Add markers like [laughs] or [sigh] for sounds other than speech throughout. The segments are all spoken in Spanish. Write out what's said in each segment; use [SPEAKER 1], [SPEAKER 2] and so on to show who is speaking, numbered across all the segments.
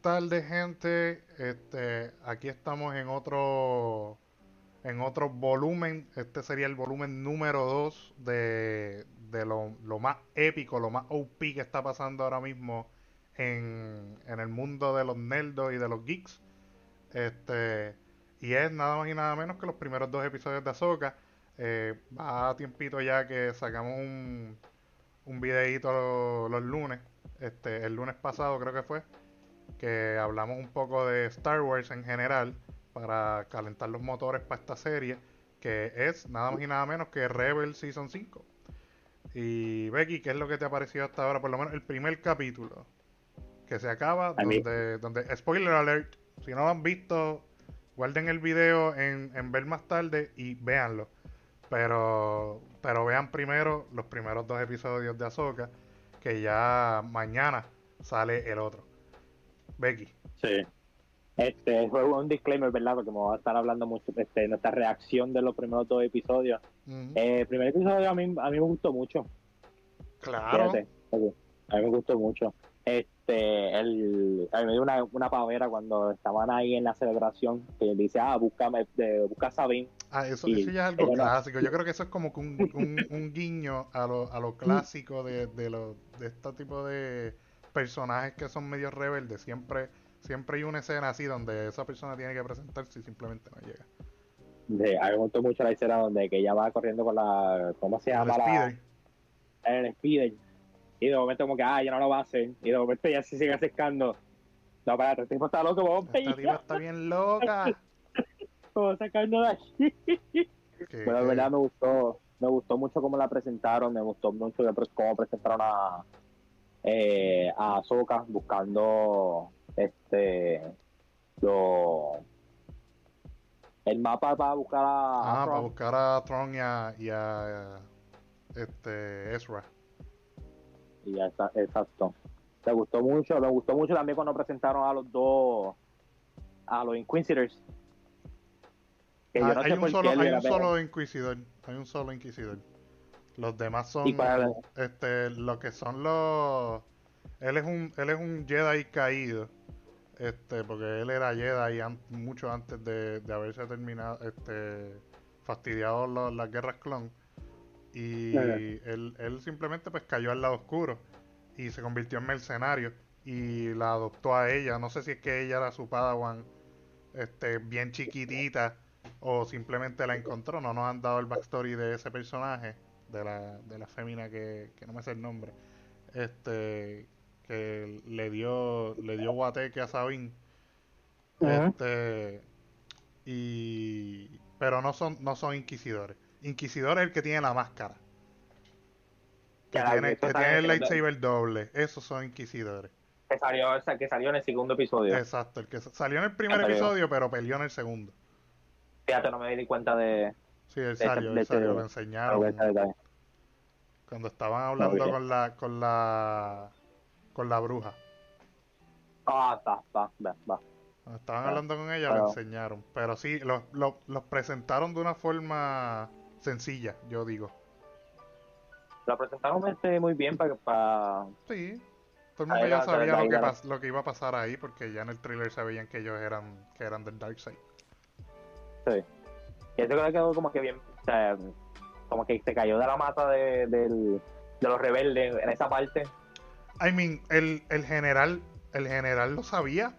[SPEAKER 1] tardes, gente. Este, aquí estamos en otro en otro volumen. Este sería el volumen número 2 de, de lo, lo, más épico, lo más OP que está pasando ahora mismo en, en el mundo de los nerdos y de los geeks. Este, y es nada más y nada menos que los primeros dos episodios de Ahsoka. Eh, va a tiempito ya que sacamos un, un videíto los, los lunes. Este, el lunes pasado creo que fue. Que hablamos un poco de Star Wars en general. Para calentar los motores para esta serie. Que es nada más y nada menos que Rebel Season 5. Y Becky, ¿qué es lo que te ha parecido hasta ahora? Por lo menos el primer capítulo. Que se acaba. Donde, donde, spoiler alert. Si no lo han visto, guarden el video en, en ver más tarde y véanlo. Pero, pero vean primero los primeros dos episodios de Ahsoka, que ya mañana sale el otro. Becky.
[SPEAKER 2] Sí. Este fue un disclaimer, ¿verdad? Porque me voy a estar hablando mucho de este, nuestra reacción de los primeros dos episodios. Eh, el primer episodio a mí, a mí me gustó mucho.
[SPEAKER 1] Claro.
[SPEAKER 2] a mí me gustó mucho. Este, el, a mí me dio una, una pavera cuando estaban ahí en la celebración, que dice, ah, búscame, de, busca a Sabine.
[SPEAKER 1] Ah, eso, eso ya es algo clásico. Yo creo que eso es como un, un, un guiño a lo, a lo [laughs] clásico de, de, lo, de este tipo de personajes que son medio rebeldes. Siempre, siempre hay una escena así donde esa persona tiene que presentarse y simplemente no llega.
[SPEAKER 2] Sí, a mí me gustó mucho la escena donde que ella va corriendo con la, ¿cómo se llama?
[SPEAKER 1] El
[SPEAKER 2] la, el speeder y de momento como que, ah, ya no lo va a hacer. Y de momento ya se sigue acercando. No, espérate, este tipo está loco, vamos
[SPEAKER 1] Esta tipa está bien loca. [laughs]
[SPEAKER 2] Vamos sacando de aquí. Pero de verdad me gustó, me gustó mucho cómo la presentaron, me gustó mucho cómo presentaron a eh, a Azoka buscando este lo el mapa para buscar a,
[SPEAKER 1] ah, para buscar a Tron y a, y a este Ezra
[SPEAKER 2] y ya está, exacto. Me gustó mucho, me gustó mucho también cuando presentaron a los dos, a los Inquisitors.
[SPEAKER 1] Ah, hay, un solo, hay un solo Inquisidor, hay un solo Inquisidor. Los demás son este, lo que son los él es un él es un Jedi caído. Este, porque él era Jedi mucho antes de, de haberse terminado este fastidiado las guerras clon y él, él, simplemente pues cayó al lado oscuro y se convirtió en mercenario y la adoptó a ella. No sé si es que ella era su padawan este, bien chiquitita o simplemente la encontró. No nos han dado el backstory de ese personaje, de la, de la fémina que, que no me sé el nombre. Este que le dio le dio guateque a Sabine. Este y pero no son no son inquisidores. Inquisidor es el que tiene la máscara. Que, tiene, que tiene, el lightsaber doble. Esos son inquisidores.
[SPEAKER 2] Que salió, que salió en el segundo episodio.
[SPEAKER 1] Exacto, el que salió en el primer episodio, pero peleó en el segundo.
[SPEAKER 2] Fíjate, no me di cuenta de.
[SPEAKER 1] Sí, él salió, él salió, lo enseñaron. Cuando estaban hablando con la, con la. con la bruja.
[SPEAKER 2] Ah, está, está, va, va.
[SPEAKER 1] Cuando estaban ah, hablando con ella, lo enseñaron. Pero sí, los, los, los presentaron de una forma sencilla, yo digo.
[SPEAKER 2] La presentaron este muy bien para... para...
[SPEAKER 1] Sí, todo el mundo ya sabía lo que, lo que iba a pasar ahí porque ya en el trailer se veían que ellos eran que eran del Dark Side.
[SPEAKER 2] Sí. Y eso quedó como que bien, o sea, como que se cayó de la mata de, de los rebeldes en esa parte.
[SPEAKER 1] I mean, el, el general, el general lo sabía,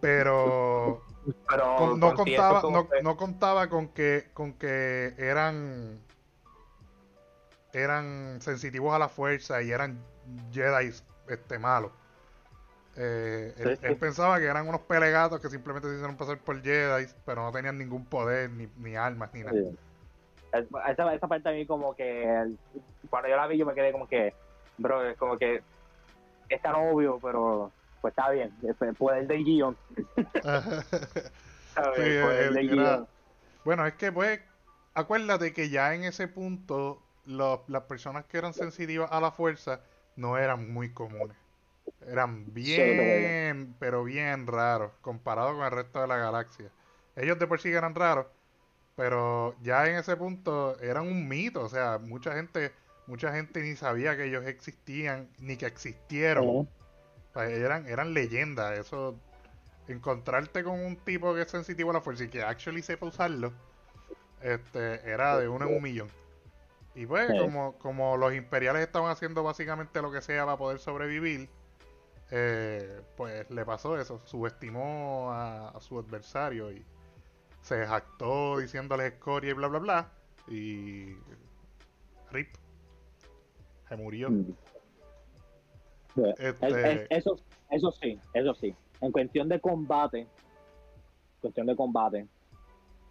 [SPEAKER 1] pero pero no, contaba, no, contaba con que, con que eran eran sensitivos a la fuerza y eran Jedi este, malos. Eh, él, pensaba que eran unos pelegatos que simplemente se hicieron pasar por Jedi, pero no tenían ningún poder, ni, ni armas, ni nada.
[SPEAKER 2] Esa, esa, parte a mí como que cuando yo la vi yo me quedé como que, bro, es como que es tan obvio, pero pues está bien, el poder del [laughs] guion.
[SPEAKER 1] Bueno, es que pues, acuérdate que ya en ese punto las personas que eran sensitivas a la fuerza no eran muy comunes. Eran bien, pero bien raros, comparado con el resto de la galaxia. Ellos de por sí eran raros, pero ya en ese punto eran un mito, o sea, mucha gente, mucha gente ni sabía que ellos existían, ni que existieron eran, eran leyendas, eso encontrarte con un tipo que es sensitivo a la fuerza y que actually sepa usarlo, este, era de uno en un millón. Y pues, como, como los imperiales estaban haciendo básicamente lo que sea para poder sobrevivir, eh, pues le pasó eso, subestimó a, su adversario y se jactó diciéndole escoria y bla bla bla. Y. Rip. Se murió. Mm.
[SPEAKER 2] Este eso, eso sí, eso sí. En cuestión de combate, cuestión de combate,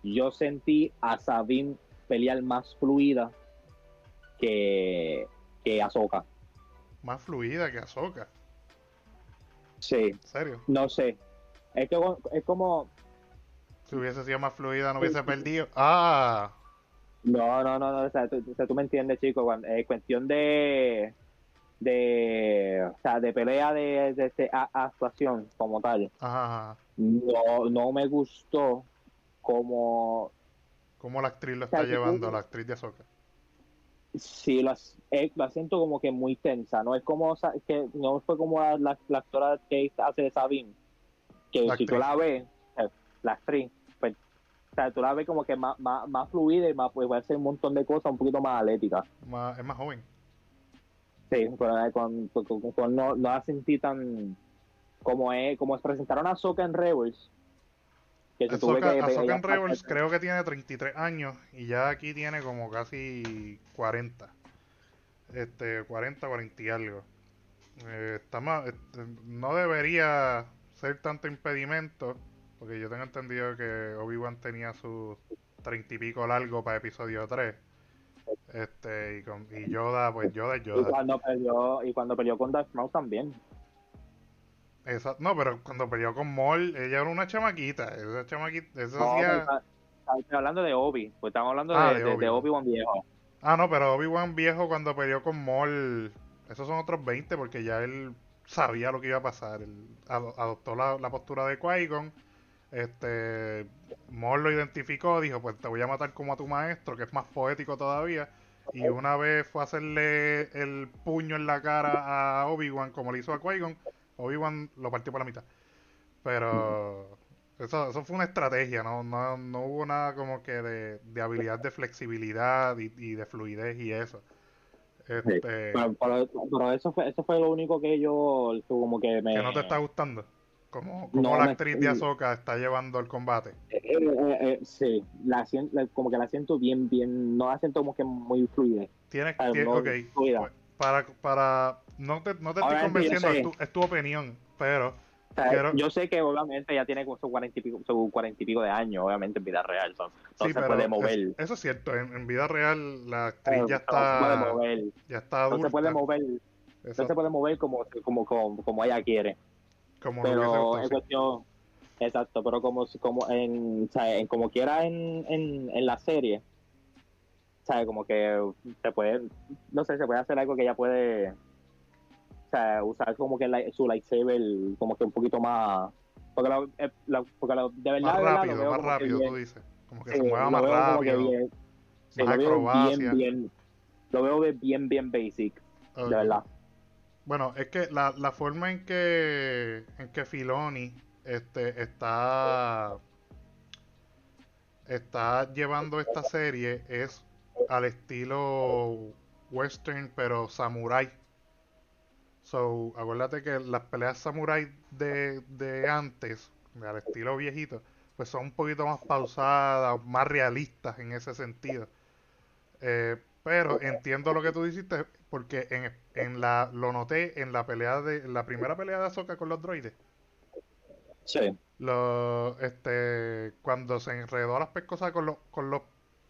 [SPEAKER 2] yo sentí a Sabine pelear más fluida que, que Ahsoka.
[SPEAKER 1] Más fluida que Ahsoka.
[SPEAKER 2] Sí.
[SPEAKER 1] ¿En serio?
[SPEAKER 2] No sé. Es, que, es como...
[SPEAKER 1] Si hubiese sido más fluida, no hubiese perdido. ¡Ah!
[SPEAKER 2] No, no, no, no. O sea, tú, me entiendes, chico. Es cuestión de... De, o sea, de pelea de, de, actuación como tal.
[SPEAKER 1] Ajá,
[SPEAKER 2] No, no me gustó como...
[SPEAKER 1] ¿Cómo la actriz lo está llevando, la actriz de Azoka?
[SPEAKER 2] Sí, lo, eh, la siento como que muy tensa, no es como que no fue como la, actora que hace de Sabine, que si tú la ves, eh, la actriz, pues, o sea, tú la ves como que más, más, fluida y más, pues va a hacer un montón de cosas un poquito más atlética.
[SPEAKER 1] es más joven.
[SPEAKER 2] Sí, pero eh, con, no, no la sentí tan como es, como es presentaron a Soka en Rebels,
[SPEAKER 1] Ahsoka, en Rebels creo que tiene 33 años y ya aquí tiene como casi 40. Este, 40, 40 y algo. Eh, está más, este, no debería ser tanto impedimento, porque yo tengo entendido que Obi-Wan tenía sus 30 y pico largo para episodio 3. Este, y, con, y Yoda, pues Yoda Yoda.
[SPEAKER 2] Y cuando peleó, y cuando peleó con Darth Maul también.
[SPEAKER 1] No, pero cuando peleó con Maul, ella era una chamaquita. Esa chamaquita, no,
[SPEAKER 2] hacía... hablando de Obi, pues estamos hablando ah, de, de, Obi-Wan viejo.
[SPEAKER 1] Ah, no, pero Obi-Wan viejo cuando peleó con Maul, esos son otros 20 porque ya él sabía lo que iba a pasar. Él adoptó la, postura de Qui-Gon. Este, Maul lo identificó, dijo, pues te voy a matar como a tu maestro, que es más poético todavía. Y una vez fue a hacerle el puño en la cara a Obi-Wan, como le hizo a Qui-Gon, Obi-Wan lo partió por la mitad. Pero eso, eso fue una estrategia, ¿no? No, no hubo nada como que de, de habilidad de flexibilidad y, de fluidez y eso. Este,
[SPEAKER 2] pero, eso fue eso fue lo único que yo como que me...
[SPEAKER 1] Que no te está gustando. Como, como la actriz de Ahsoka está llevando el combate.
[SPEAKER 2] Eh, eh, eh, sí, la, como que la siento bien, bien, no la siento como que muy fluida.
[SPEAKER 1] Tienes, que, ok, pues, para, para no te, no te estoy convenciendo, es tu, es tu, opinión, pero...
[SPEAKER 2] Yo sé que obviamente ya tiene su cuarenta y pico, y de años, obviamente en vida real. Entonces sí, se puede mover.
[SPEAKER 1] eso es cierto, en, vida real la actriz ya está. Se puede mover. Ya está adulta.
[SPEAKER 2] No se puede mover. No se puede mover como, como, como, como ella quiere.
[SPEAKER 1] Como
[SPEAKER 2] pero en cuestión. Exacto, pero como, como en, o sea, en como quiera en, en, en la serie, ¿sabes? Como que se puede, no sé, se puede hacer algo que ella puede, o sea, usar como que su lightsaber como que un poquito más, porque, la, eh, porque de verdad,
[SPEAKER 1] más rápido, más rápido, tú dices, como que se mueva más rápido, bien, sí, más veo bien,
[SPEAKER 2] bien, lo veo bien, bien basic, de verdad.
[SPEAKER 1] Bueno, es que la, la forma en que en que Filoni este está está llevando esta serie es al estilo western, pero samurai. So, acuérdate que las peleas samurai de, de antes, al estilo viejito, pues son un poquito más pausadas, más realistas en ese sentido. Eh, pero entiendo lo que tú dijiste, porque en, en la lo noté en la pelea de la primera pelea de Azoka con los droides.
[SPEAKER 2] Sí.
[SPEAKER 1] Lo, este, cuando se enredó a las pescosas con, los con los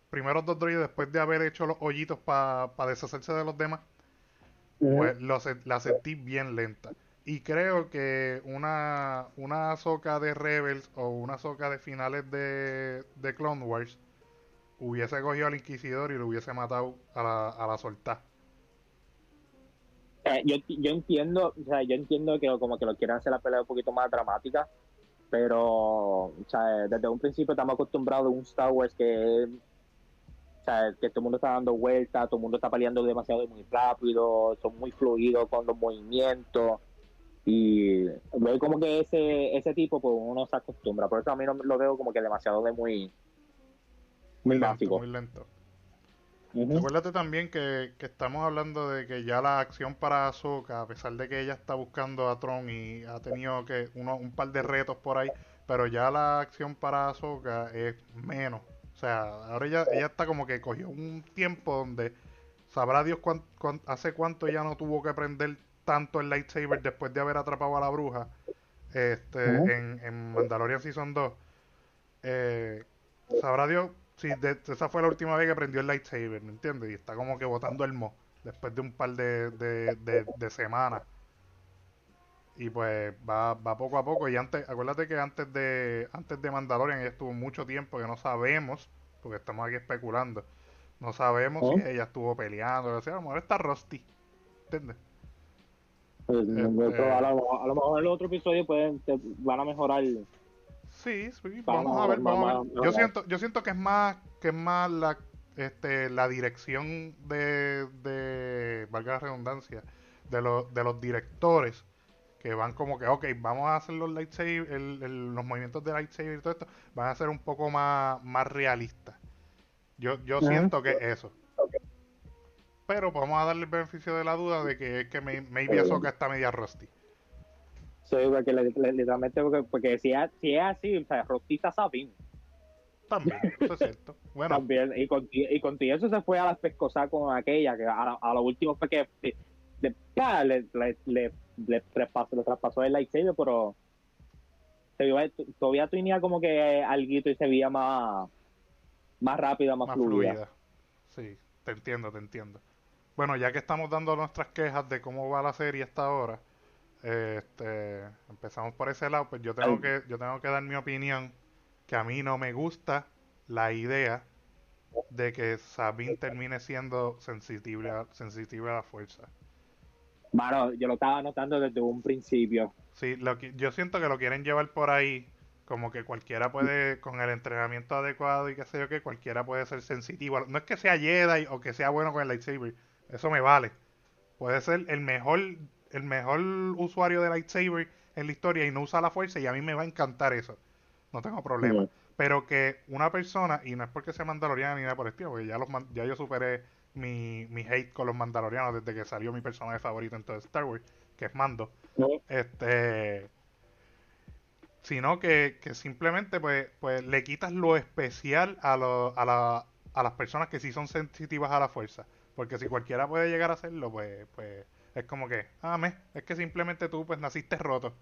[SPEAKER 1] primeros dos droides, después de haber hecho los hoyitos para deshacerse de los demás, pues lo, la sentí bien lenta. Y creo que una, una soca de Rebels o una soca de finales de, de Clone Wars hubiese cogido al Inquisidor y lo hubiese matado a la, a la soltar.
[SPEAKER 2] Eh, yo, yo entiendo, o sea, yo entiendo que como que lo quieran hacer la pelea un poquito más dramática, pero o sea, desde un principio estamos acostumbrados a un Star Wars que que todo el mundo está dando vueltas, todo el mundo está peleando demasiado muy rápido, son muy fluidos con los movimientos. Y veo como que ese, ese tipo, pues uno se acostumbra. Por eso a mí no lo veo como que demasiado de muy,
[SPEAKER 1] muy, básico. Muy lento. Acuérdate también que, estamos hablando de que ya la acción para Ahsoka, a pesar de que ella está buscando a Tron y ha tenido que uno, un par de retos por ahí, pero ya la acción para Ahsoka es menos. O sea, ahora ella, ella está como que cogió un tiempo donde sabrá Dios hace cuánto ya no tuvo que prender tanto el lightsaber después de haber atrapado a la bruja este, en, en, Mandalorian Season 2. Eh, sabrá Dios si esa fue la última vez que prendió el lightsaber, ¿me entiendes? Y está como que botando el mo después de un par de, de semanas. Y pues va, va poco a poco. Y antes, acuérdate que antes de antes de Mandalorian ella estuvo mucho tiempo que no sabemos, porque estamos aquí especulando. No sabemos si ella estuvo peleando. O sea, a lo mejor está Rusty. ¿Entiendes?
[SPEAKER 2] Pues, este a, lo, mejor en el otro episodio pueden, van a mejorar.
[SPEAKER 1] Sí, sí vamos, a ver, vamos a ver. Yo siento, yo siento que es más, que es más la, este, la dirección de, de, valga la redundancia, de, los de los directores que van como que, ok, vamos a hacer los lightsaber, los movimientos de lightsaber y todo esto, van a ser un poco más, más realistas. Yo, yo siento que eso. Pero vamos a darle el beneficio de la duda de que es que maybe Ahsoka está media rusty.
[SPEAKER 2] Sí, porque literalmente, porque, si, es, si es así, o sea, Rusty está Sabine.
[SPEAKER 1] También, [laughs] eso es cierto. Bueno.
[SPEAKER 2] También, y con, y con eso se fue a las pescosas con aquella, que a, a lo último fue que le, le, le, le, traspasó, le traspasó el lightsaber, pero se todavía tenía como que algo y se veía más, más rápida, más, fluida.
[SPEAKER 1] Sí, te entiendo, te entiendo. Bueno, ya que estamos dando nuestras quejas de cómo va la serie hasta ahora, este, empezamos por ese lado, pues yo tengo que yo tengo que dar mi opinión que a mí no me gusta la idea de que Sabine termine siendo sensible sensible a la fuerza.
[SPEAKER 2] Bueno, yo lo estaba notando desde un principio.
[SPEAKER 1] Sí, lo yo siento que lo quieren llevar por ahí, como que cualquiera puede, con el entrenamiento adecuado y qué sé yo que cualquiera puede ser sensitivo. No es que sea Jedi o que sea bueno con el lightsaber, eso me vale. Puede ser el mejor, el mejor usuario de lightsaber en la historia y no usa la fuerza y a mí me va a encantar eso. No tengo problema. Pero que una persona, y no es porque sea mandaloriana ni nada por el estilo, porque ya, los, ya yo superé mi, mi hate con los mandalorianos desde que salió mi personaje favorito en todo Star Wars, que es Mando. Este sino que, que simplemente pues, pues le quitas lo especial a, lo, a, la, a las personas que sí son sensitivas a la fuerza. Porque si cualquiera puede llegar a hacerlo, pues, pues es como que, ah, me, es que simplemente tú pues naciste roto.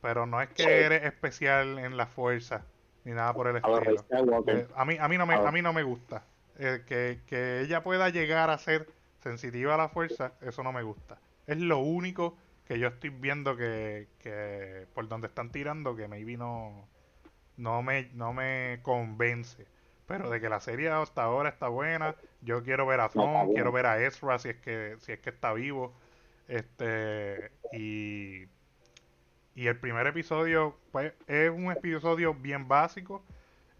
[SPEAKER 1] Pero no es que eres especial en la fuerza ni nada por el estilo. Eh, a mí a mí no me a mí no me gusta. Eh, que, que, ella pueda llegar a ser sensitiva a la fuerza, eso no me gusta. Es lo único que yo estoy viendo que, que por donde están tirando que maybe no, no, me, no me convence. Pero de que la serie hasta ahora está buena, yo quiero ver a Thon, quiero ver a Ezra si es que, si es que está vivo. Este, y, y el primer episodio, pues, es un episodio bien básico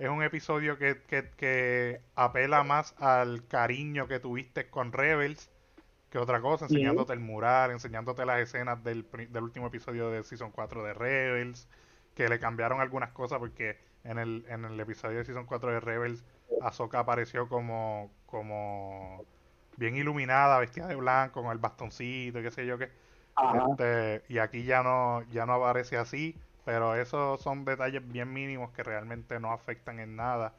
[SPEAKER 1] es un episodio que, que, apela más al cariño que tuviste con Rebels que otra cosa, enseñándote el mural, enseñándote las escenas del, del último episodio de Season 4 de Rebels, que le cambiaron algunas cosas porque en el, en el episodio de Season 4 de Rebels Ahsoka apareció como, como bien iluminada, vestida de blanco, con el bastoncito qué sé yo qué. Este, y aquí ya no, ya no aparece así pero esos son detalles bien mínimos que realmente no afectan en nada.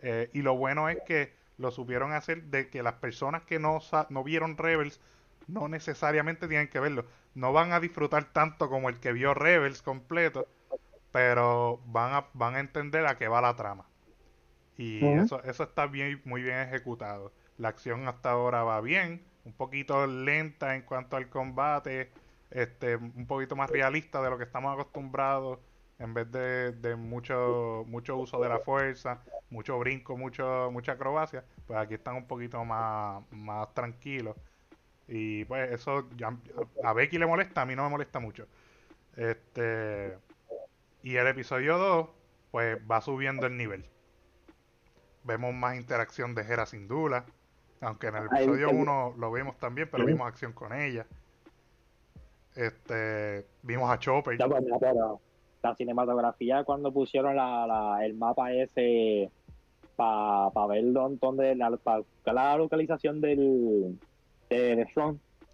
[SPEAKER 1] Eh, y lo bueno es que lo supieron hacer de que las personas que no, no vieron Rebels no necesariamente tienen que verlo. No van a disfrutar tanto como el que vio Rebels completo, pero van a, van a entender a qué va la trama. Y eso, eso está bien, muy bien ejecutado. La acción hasta ahora va bien, un poquito lenta en cuanto al combate, este, un poquito más realista de lo que estamos acostumbrados, en vez de, mucho, mucho uso de la fuerza, mucho brinco, mucho, mucha acrobacia, pues aquí están un poquito más, más tranquilos. Y pues eso a Becky le molesta, a mí no me molesta mucho. Este y el episodio 2 pues va subiendo el nivel. Vemos más interacción de Hera sin Dula, aunque en el episodio 1 lo vimos también, pero vimos acción con ella. Este, vimos a Chopper.
[SPEAKER 2] Pues, pero la cinematografía cuando pusieron la, la, el mapa ese para pa ver dónde la, pa, la localización del de, de.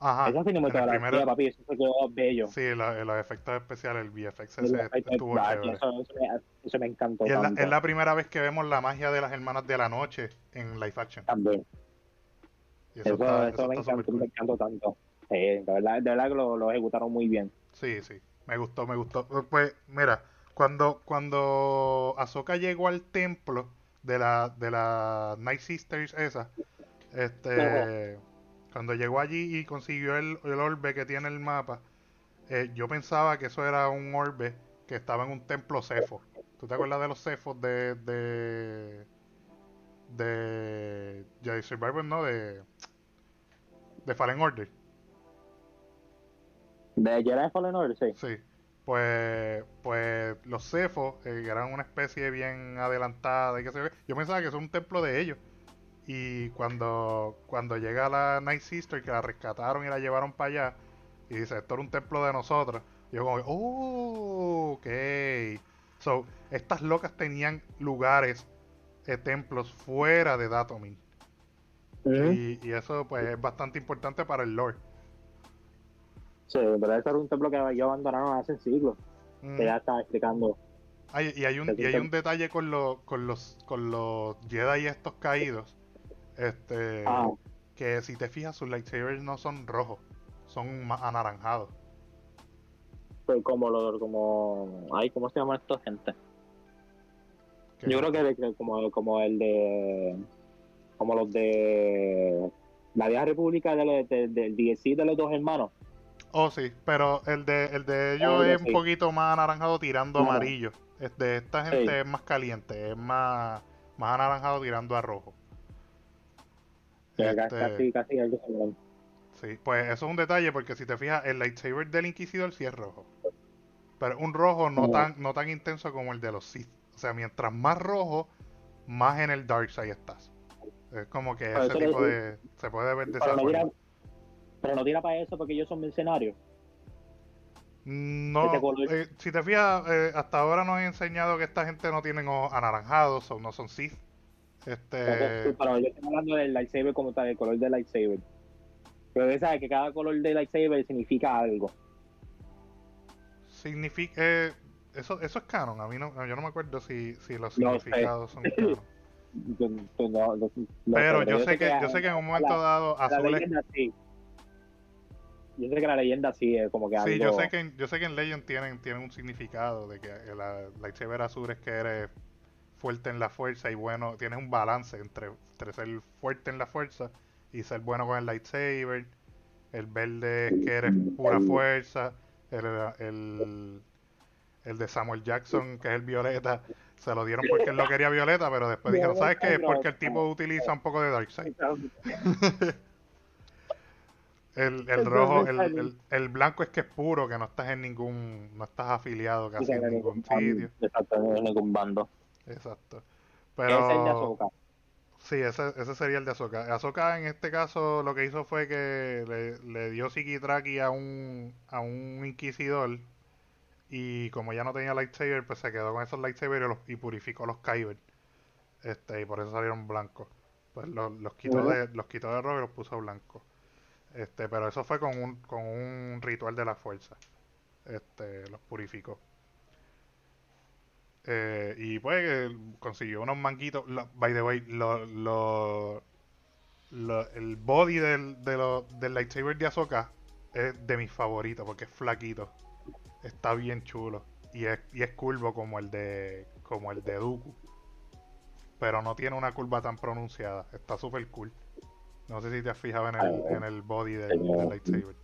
[SPEAKER 1] Ajá.
[SPEAKER 2] Esa cinematografía,
[SPEAKER 1] primero-
[SPEAKER 2] papi, eso se quedó bello.
[SPEAKER 1] Sí, la- los efectos especiales, el VFX ese estuvo chévere.
[SPEAKER 2] eso, eso me, eso me encantó
[SPEAKER 1] Y es la, es la primera vez que vemos la magia de las hermanas de la noche en live action.
[SPEAKER 2] También.
[SPEAKER 1] Y
[SPEAKER 2] Eso,
[SPEAKER 1] eso, está,
[SPEAKER 2] eso
[SPEAKER 1] eso
[SPEAKER 2] me encantó, me encantó tanto. Sí, de verdad, de verdad que lo, lo ejecutaron muy bien.
[SPEAKER 1] Sí, sí, me gustó, me gustó. Pues mira, cuando cuando Ahsoka llegó al templo de la de la Night Sisters esa, este, cuando llegó allí y consiguió el, el orbe que tiene el mapa, eh, yo pensaba que eso era un orbe que estaba en un templo cefo. ¿Tú te acuerdas de los cefos de de de Jedi Survivor, no? De de Fallen Order.
[SPEAKER 2] De Jedi Fallen Order, sí.
[SPEAKER 1] Sí, pues, pues los cefos eh, eran una especie bien adelantada y qué sé yo. Yo pensaba que eso es un templo de ellos. Y cuando, cuando llega la Night Sister, que la rescataron y la llevaron para allá, y dice, esto era un templo de nosotros, yo como, oh, ok. So, estas locas tenían lugares, eh, templos fuera de Datomir. Y, y eso pues es bastante importante para el lore.
[SPEAKER 2] Sí, pero ese era un templo que ellos abandonaron hace siglos.
[SPEAKER 1] Mm.
[SPEAKER 2] Que ya estaba explicando.
[SPEAKER 1] Ay, y hay un, y hay un detalle con, los con los con los Jedi estos caídos. Este
[SPEAKER 2] Ah,
[SPEAKER 1] que si te fijas sus lightsabers no son rojos, son más anaranjados.
[SPEAKER 2] pues como lo, como, ay, ¿cómo se llama esta gente? Yo creo que, como, como el de, como los de la vieja república de, los- de- del DLC de los dos hermanos.
[SPEAKER 1] Oh, sí, pero el de el de ellos
[SPEAKER 2] Algo
[SPEAKER 1] es un poquito más anaranjado tirando
[SPEAKER 2] Claro.
[SPEAKER 1] amarillo. El de esta gente
[SPEAKER 2] Sí.
[SPEAKER 1] es más caliente, es más más anaranjado tirando a rojo.
[SPEAKER 2] Que
[SPEAKER 1] Este,
[SPEAKER 2] Casi, casi algo similar.
[SPEAKER 1] Sí, pues eso es un detalle porque si te fijas, el lightsaber del Inquisidor sí es rojo. Pero un rojo no tan, no tan intenso como el de los Sith. O sea, mientras más rojo, más en el Dark Side estás. Es como que ese tipo de... Se puede ver de esa
[SPEAKER 2] no. Pero no tira para eso porque ellos son mercenarios.
[SPEAKER 1] No, eh, si te fijas, eh, hasta ahora nos han enseñado que esta gente no tienen anaranjados o no son Sith. Este...
[SPEAKER 2] Pero yo estoy hablando del lightsaber como tal, el color del lightsaber. Pero sabes que cada color del lightsaber significa algo.
[SPEAKER 1] Significa... eh, eso, eso es canon. A mí no, yo no me acuerdo si, si los
[SPEAKER 2] No sé.
[SPEAKER 1] significados son [laughs] canon.
[SPEAKER 2] Yo- yo no- no- no
[SPEAKER 1] Pero yo sé que, yo sé que en un momento
[SPEAKER 2] la-
[SPEAKER 1] dado azul es
[SPEAKER 2] sí. Yo sé que la leyenda sí es como que
[SPEAKER 1] Sí,
[SPEAKER 2] algo.
[SPEAKER 1] yo sé que en, yo sé que en Legend tienen, tienen un significado de que la lightsaber azul es que eres fuerte en la fuerza y bueno, tienes un balance entre, entre ser fuerte en la fuerza y ser bueno con el lightsaber. El verde es que eres pura fuerza. El, el, el de Samuel Jackson, que es el violeta, se lo dieron porque él lo quería violeta, pero después dijeron, ¿sabes qué? Es porque el tipo utiliza un poco de Darkseid. [laughs] El, el rojo, el, el, el blanco es que es puro, que no estás en ningún, no estás afiliado casi en ningún sitio.
[SPEAKER 2] Exacto, no en ningún bando.
[SPEAKER 1] Exacto.
[SPEAKER 2] Ese es el de
[SPEAKER 1] Pero
[SPEAKER 2] Ahsoka.
[SPEAKER 1] sí, ese, ese sería el de Ahsoka. Ahsoka en este caso lo que hizo fue que le, le dio psiquitraki a un, a un inquisidor y como ya no tenía lightsaber, pues se quedó con esos lightsabers y, los- y purificó los kyber. Este, y por eso salieron blancos. Pues los, los quitó de, los quitó de rojo y los puso blancos. Este, pero eso fue con un, con un ritual de la fuerza. Este, los purificó. Eh, y pues consiguió unos manguitos. By the way, lo, lo- el body del, de del lightsaber de Ahsoka es de mis favoritos porque es flaquito. Está bien chulo. Y es, y es curvo como el de como el de Dooku. Pero no tiene una curva tan pronunciada. Está súper cool. No sé si te has fijado en el, en el body del, del lightsaber.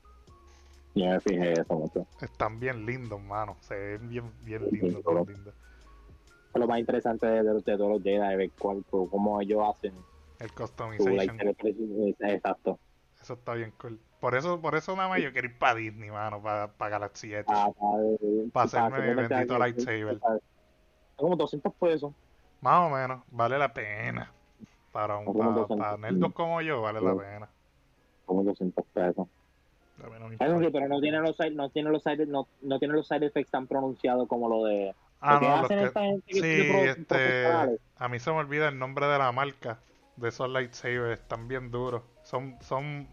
[SPEAKER 2] Yo me fijé eso mucho.
[SPEAKER 1] Están bien lindos, mano. Se ven bien, bien lindos,
[SPEAKER 2] Sí,
[SPEAKER 1] bien lindos.
[SPEAKER 2] Es lo más interesante de, de- de todos los Jedi, de ver cuál, cómo ellos hacen
[SPEAKER 1] El customization.
[SPEAKER 2] Exacto.
[SPEAKER 1] Eso está bien cool. Por eso, por eso nada más yo quiero ir para Disney, mano, para, para Galaxy Edge.
[SPEAKER 2] Ah, para,
[SPEAKER 1] Pa' hacerme bendito lightsaber.
[SPEAKER 2] Son como 200 pesos.
[SPEAKER 1] Más o menos, vale la pena. Para un
[SPEAKER 2] Como
[SPEAKER 1] para,
[SPEAKER 2] 200.
[SPEAKER 1] para nerdos como yo, vale la pena.
[SPEAKER 2] Como 200 pesos. Eso sí, pero no tiene los side, no tiene los side, no, no tiene los side effects tan pronunciados como lo de
[SPEAKER 1] Ah, no, los que... sí, este, a mí se me olvida el nombre de la marca de esos lightsabers, están bien duros. Son, son,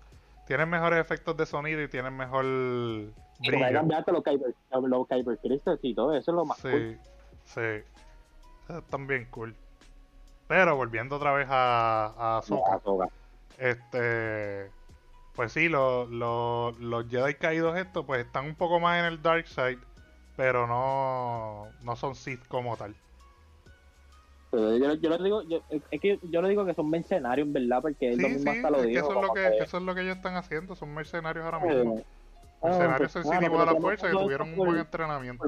[SPEAKER 1] tienen mejores efectos de sonido y tienen mejor brillo.
[SPEAKER 2] cambiarte los Kyber, los Kyber Crystals y todo eso es lo más
[SPEAKER 1] sí, cool. Sí, están bien cool. Pero volviendo otra vez a, a Ahsoka, este, pues sí, los, los, los Jedi caídos estos, pues están un poco más en el dark side pero no, no son Sith como tal.
[SPEAKER 2] Yo, yo digo, yo, es que yo le digo que son mercenarios, ¿verdad? Porque es lo mismo hasta lo digo.
[SPEAKER 1] eso, es lo que, eso es lo que ellos están haciendo, son mercenarios ahora mismo. Ah, mercenarios pues, sensitivos a la fuerza que tuvieron un buen entrenamiento.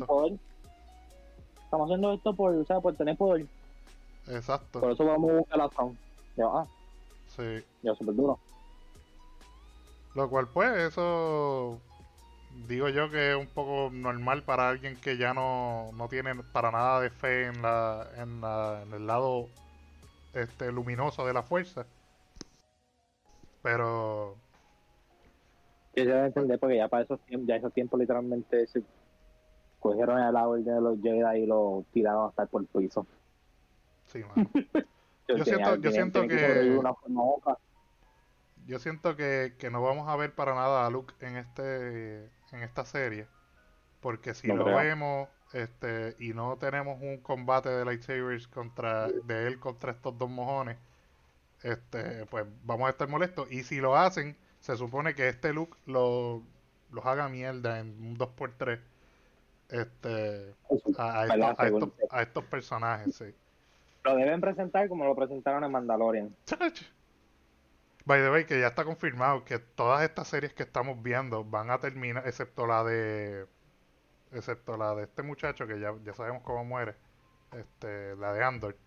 [SPEAKER 2] Estamos haciendo esto por, o sea, por tener poder.
[SPEAKER 1] Exacto.
[SPEAKER 2] Por eso vamos a buscar la sound. Ya, ah.
[SPEAKER 1] Sí.
[SPEAKER 2] Ya, súper duro.
[SPEAKER 1] Lo cual, pues, eso digo yo que es un poco normal para alguien que ya no, no tiene para nada de fe en la, en, la, en el lado este luminoso de la fuerza. Pero
[SPEAKER 2] yo debe entender porque ya para esos tiempos, ya esos tiempos literalmente se cogieron el orden de los Jedi y lo tiraron hasta por el piso.
[SPEAKER 1] Sí, mano. [laughs] yo, siento, yo siento que yo siento que, que no vamos a ver para nada a Luke en este en esta serie. Porque si lo vemos este, y no tenemos un combate de lightsabers contra, de él contra estos dos mojones, este, pues vamos a estar molestos. Y si lo hacen, se supone que este look lo, los haga mierda en un 2x3 este, a, estos, a, estos, personajes. Sí.
[SPEAKER 2] Lo deben presentar como lo presentaron en Mandalorian.
[SPEAKER 1] By the way, que ya está confirmado que todas estas series que estamos viendo van a terminar, excepto la de. Excepto la de este muchacho que ya, ya sabemos cómo muere. Este, la de Andor.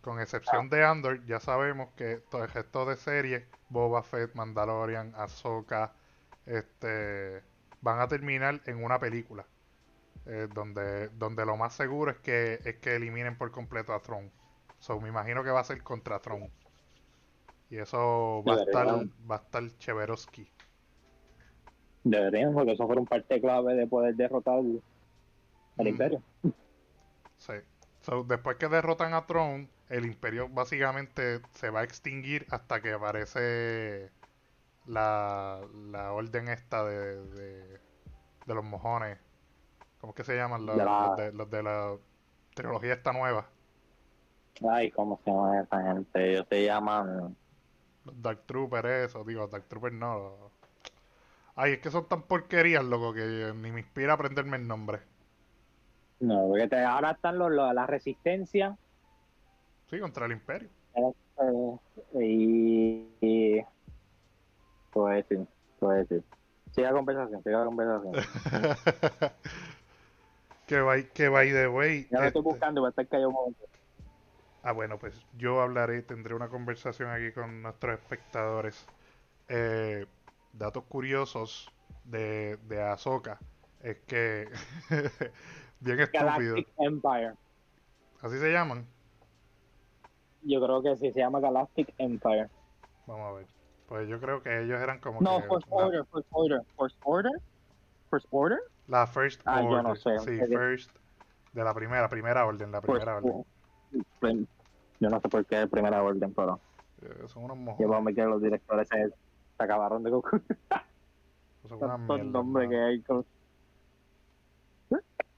[SPEAKER 1] Con excepción de Andor, ya sabemos que todo el resto de series, Boba Fett, Mandalorian, Ahsoka, este, van a terminar en una película. Eh, donde, donde lo más seguro es que, es que eliminen por completo a Throne. So, me imagino que va a ser contra Throne. Y eso va a estar, va a estar Cheveroski.
[SPEAKER 2] Deberían, porque eso fue un parte clave de poder derrotar al imperio.
[SPEAKER 1] Sí. después que derrotan a Tron, el imperio básicamente se va a extinguir hasta que aparece la, la orden esta de, de, los mojones. ¿Cómo es que se llaman? Los, de, los de la trilogía esta nueva.
[SPEAKER 2] Ay, ¿cómo se llama esa gente? Ellos se llaman
[SPEAKER 1] Dark Trooper eso, digo, Dark Trooper no. Ay, es que son tan porquerías, loco, que ni me inspira aprenderme el nombre.
[SPEAKER 2] No, porque ahora están los, la resistencia.
[SPEAKER 1] Sí, contra el imperio.
[SPEAKER 2] Eh, y, Puede decir, puede decir. Siga conversación, siga conversación. [laughs]
[SPEAKER 1] que by, que by the way.
[SPEAKER 2] Ya lo estoy este buscando, va a estar callado un momento.
[SPEAKER 1] Ah, bueno, pues yo hablaré, tendré una conversación aquí con nuestros espectadores. Eh, datos curiosos de, de Ahsoka es que [laughs] bien estúpido. Galactic
[SPEAKER 2] Empire.
[SPEAKER 1] ¿Así se llaman?
[SPEAKER 2] Yo creo que sí, se llama Galactic Empire.
[SPEAKER 1] Vamos a ver. Pues yo creo que ellos eran como
[SPEAKER 2] no, First Order, First Order, First Order, First Order.
[SPEAKER 1] La First ah, Order. Yo no sé. Sí, First de la primera, primera orden, la primera orden.
[SPEAKER 2] Yo no sé por qué es primera orden, pero.
[SPEAKER 1] Eh, son unos
[SPEAKER 2] mojones. Yo me que los directores se, se acabaron de Goku. [laughs]
[SPEAKER 1] Son nombres que hay. Con...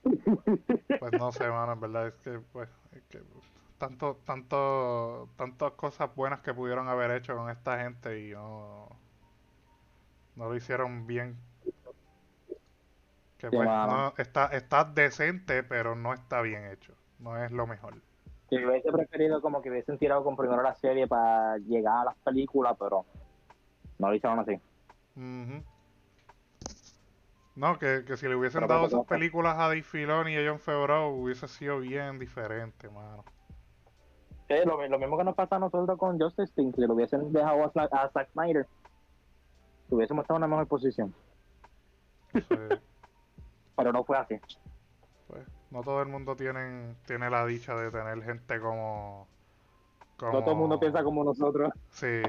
[SPEAKER 1] Pues no sé, mano, en verdad es que, pues, es que tanto, tanto, tantas cosas buenas que pudieron haber hecho con esta gente y no, no lo hicieron bien. Que pues, no, está, está decente, pero no está bien hecho. No es lo mejor.
[SPEAKER 2] Si hubiese preferido como que hubiesen tirado con primero la serie para llegar a las películas, pero no lo hicieron así.
[SPEAKER 1] No, que, si le hubiesen dado esas películas a Dave Filoni y a John Favreau hubiese sido bien diferente, mano.
[SPEAKER 2] Sí, lo, mismo que nos pasa a nosotros con Justice League, si le hubiesen dejado a, a Zack Snyder, hubiésemos estado en una mejor posición. Pero no fue así.
[SPEAKER 1] Pues no todo el mundo tiene, tiene la dicha de tener gente como,
[SPEAKER 2] No todo el mundo piensa como nosotros.
[SPEAKER 1] Sí.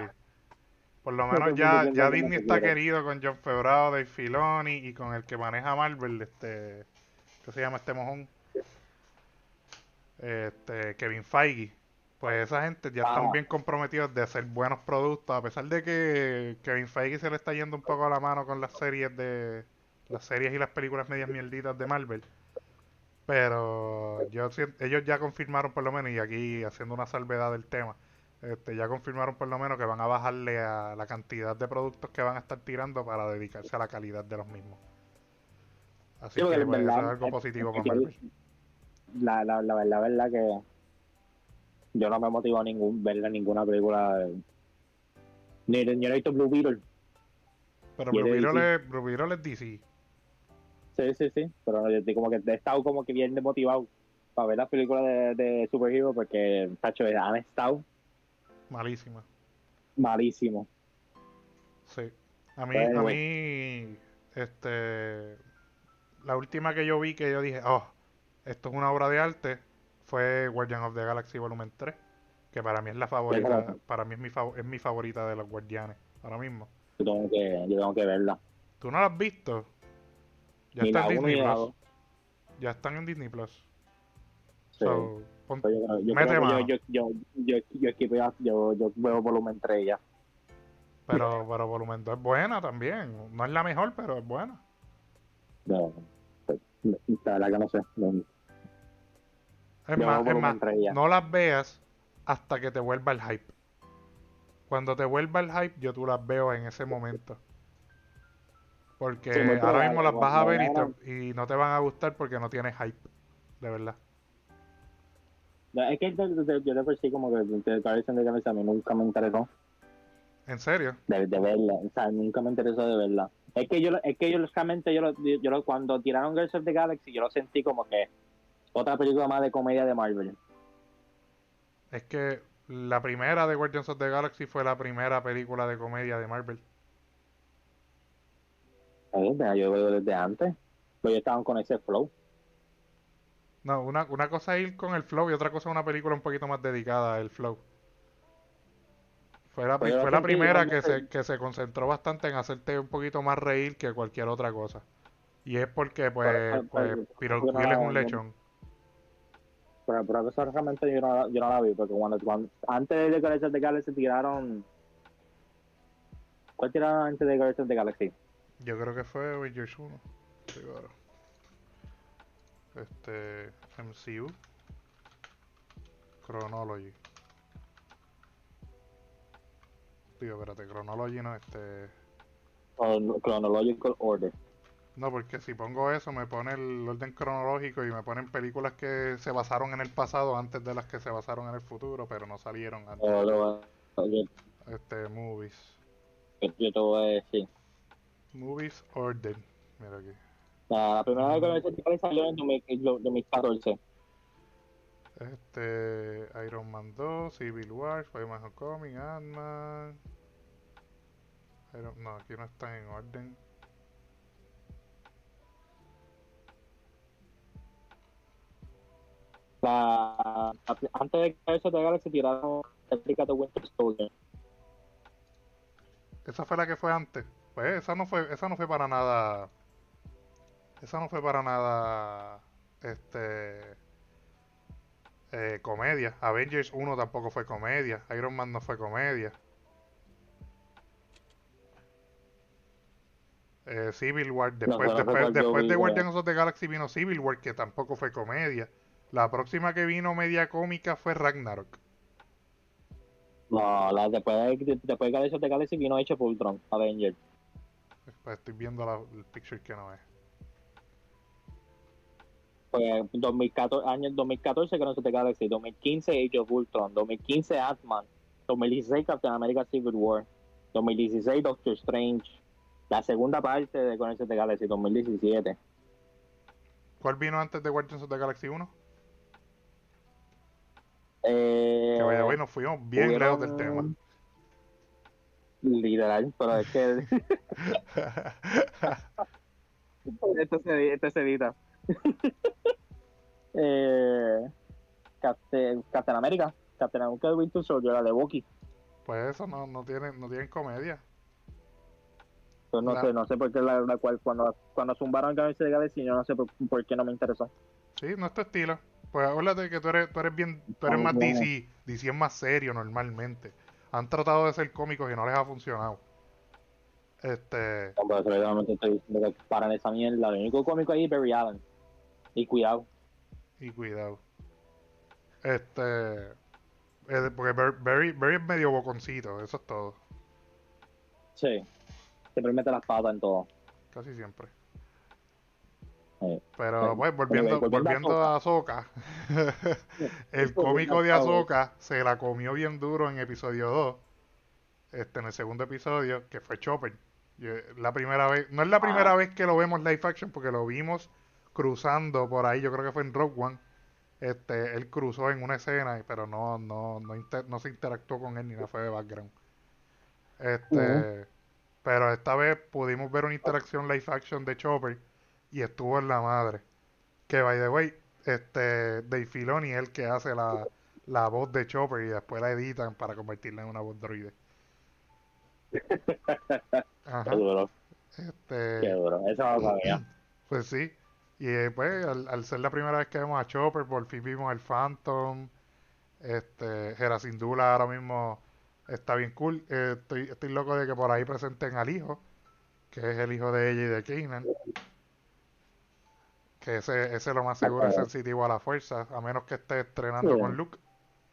[SPEAKER 1] Por lo menos ya, ya Disney está querido con John Favreau, Dave Filoni y con el que maneja Marvel, este, ¿qué se llama este mojón? Este, Kevin Feige. Pues esa gente ya están bien comprometidos de hacer buenos productos, a pesar de que Kevin Feige se le está yendo un poco a la mano con las series de las series y las películas medias mierditas de Marvel. Pero yo ellos ya confirmaron por lo menos, y aquí haciendo una salvedad del tema, este, ya confirmaron por lo menos que van a bajarle a la cantidad de productos que van a estar tirando para dedicarse a la calidad de los mismos. Así que pues, es algo positivo para Marvel.
[SPEAKER 2] La, la, la verdad, verdad que yo no me motivo a ningún, verle ninguna película. Ni, ni he visto Blue Beetle.
[SPEAKER 1] Pero Blue Beetle, es, Blue Beetle es DC.
[SPEAKER 2] Sí, sí, sí. Pero yo como que he estado como que bien motivado para ver las películas de, de superhéroes porque, tacho, han estado
[SPEAKER 1] Malísima.
[SPEAKER 2] Malísimo.
[SPEAKER 1] Sí. A mí, a mí, este, la última que yo vi que yo dije, oh, esto es una obra de arte, fue Guardian of the Galaxy Volumen 3, que para mí es la favorita, para mí es mi, es mi favorita de los Guardianes, ahora mismo.
[SPEAKER 2] Yo tengo que, yo tengo que verla.
[SPEAKER 1] ¿Tú no la has visto? Ya está en Disney Plus. Ya están en Disney Plus.
[SPEAKER 2] Sí yo, yo, yo, yo, yo, yo, veo volumen 3 ya.
[SPEAKER 1] Pero, pero volumen 2 es buena también. No es la mejor, pero es buena.
[SPEAKER 2] No, la verdad que no sé.
[SPEAKER 1] Es más, es más no las veas hasta que te vuelva el hype. Cuando te vuelva el hype, yo tú las veo en ese momento. Porque ahora mismo las vas a ver y, y no te van a gustar porque no tienes hype. De verdad.
[SPEAKER 2] Es que yo de por sí como que de Guardians de Galaxy a mí nunca me interesó.
[SPEAKER 1] ¿En serio?
[SPEAKER 2] De, de, verla, o sea, nunca me interesó de verla. Es que yo, es que yo realmente, yo, lo, yo lo, cuando tiraron Guardians of the Galaxy, yo lo sentí como que otra película más de comedia de Marvel.
[SPEAKER 1] Es que la primera de Guardians of the Galaxy fue la primera película de comedia de Marvel.
[SPEAKER 2] Eh, yo veo desde antes. Pero ellos estaban con ese flow.
[SPEAKER 1] No, una, una cosa es ir con el flow y otra cosa es una película un poquito más dedicada al flow. Fue la, pues fue la primera que se, que se concentró bastante en hacerte un poquito más reír que cualquier otra cosa. Y es porque, pues, pues, Piro es un lechón.
[SPEAKER 2] Pero, pero eso realmente yo no, yo no la vi, porque cuando, cuando antes de Guardians de Galaxy tiraron... ¿Cuál tiraron antes de Guardians de Galaxy?
[SPEAKER 1] Yo creo que fue Avengers 1. Seguro. Este. MCU. Chronology. Digo, espérate, Chronology no, este.
[SPEAKER 2] chronological Order.
[SPEAKER 1] No, porque si pongo eso me pone el orden cronológico y me ponen películas que se basaron en el pasado antes de las que se basaron en el futuro, pero no salieron antes. Oh, este, movies.
[SPEAKER 2] Yo te voy a decir.
[SPEAKER 1] Movies Order. Mira aquí.
[SPEAKER 2] La primera vez que salió en 2014.
[SPEAKER 1] Este, Iron Man 2, Civil War, Spider-Man Homecoming, Ant-Man. No, aquí no está en orden.
[SPEAKER 2] La, antes de que eso te se tiraron Réplica de Winter Soldier.
[SPEAKER 1] Esa fue la que fue antes. Pues esa no fue, esa no fue para nada esa no fue para nada este eh, comedia. Avengers 1 tampoco fue comedia. Iron Man no fue comedia. Eh, Civil War, después, después, después de Guardians of the Galaxy vino Civil War, que tampoco fue comedia. La próxima que vino media cómica fue Ragnarok.
[SPEAKER 2] No, la, después, de, después de Guardians of the Galaxy vino hecho por Ultron, Avengers.
[SPEAKER 1] Pues estoy viendo la, el picture que no es.
[SPEAKER 2] Pues 2014, año 2014 que no se te decir, 2015 Age of Ultron, 2015 Ant-Man, 2016 Captain America Civil War, 2016 Doctor Strange, la segunda parte de Guardians of the Galaxy 2017.
[SPEAKER 1] ¿Cuál vino antes de Guardians of the Galaxy 1?
[SPEAKER 2] Eh,
[SPEAKER 1] que vaya, bueno, fuimos bien lejos del tema.
[SPEAKER 2] Literal, pero es que. [laughs] esto, se, esto se edita. [laughs] eh, Captain, Captain America, Captain America de Winter Soldier, la de Bucky.
[SPEAKER 1] Pues eso no, no tienen, no tienen comedia.
[SPEAKER 2] Pues no sé, no sé por qué la, la cual cuando, cuando zumbaron the Galaxy, yo no sé por, por, qué no me interesó.
[SPEAKER 1] Sí, no es tu estilo. Pues acuérdate que tú eres, tú eres bien, tú eres más DC, DC es más serio normalmente. Han tratado de ser cómicos y no les ha funcionado. Este.
[SPEAKER 2] No, pero estoy diciendo que paran esa mierda. Lo único cómico ahí es Barry Allen. Y cuidado.
[SPEAKER 1] Y cuidado. Este. Porque Barry, Barry es medio boconcito, eso es todo.
[SPEAKER 2] Sí. Siempre mete las patas en todo.
[SPEAKER 1] Casi siempre. Pero pues volviendo, volviendo a Azoka, [laughs] el cómico de Azoka se la comió bien duro en episodio 2, este, en el segundo episodio, que fue Chopper. la primera vez, no es la primera ah. vez que lo vemos live action, porque lo vimos cruzando por ahí, yo creo que fue en Rogue One. Este, él cruzó en una escena, pero no, no, no, no se interactuó con él ni nada, fue de background. Este, pero esta vez pudimos ver una interacción live action de Chopper y estuvo en la madre. Que by the way, este Dave Filoni es el que hace la, la voz de Chopper y después la editan para convertirla en una voz droide. [laughs]
[SPEAKER 2] Ajá. Qué duro.
[SPEAKER 1] Este,
[SPEAKER 2] Qué duro. Eso no sabía. [clears throat]
[SPEAKER 1] Pues sí. Y eh, pues, al, ser la primera vez que vemos a Chopper, por fin vimos al Phantom. Este, Gerasindula ahora mismo está bien cool. Eh, estoy, estoy loco de que por ahí presenten al hijo, que es el hijo de ella y de Kanan. Que ese, ese lo más seguro es sensitivo a la fuerza, a menos que esté estrenando con Luke.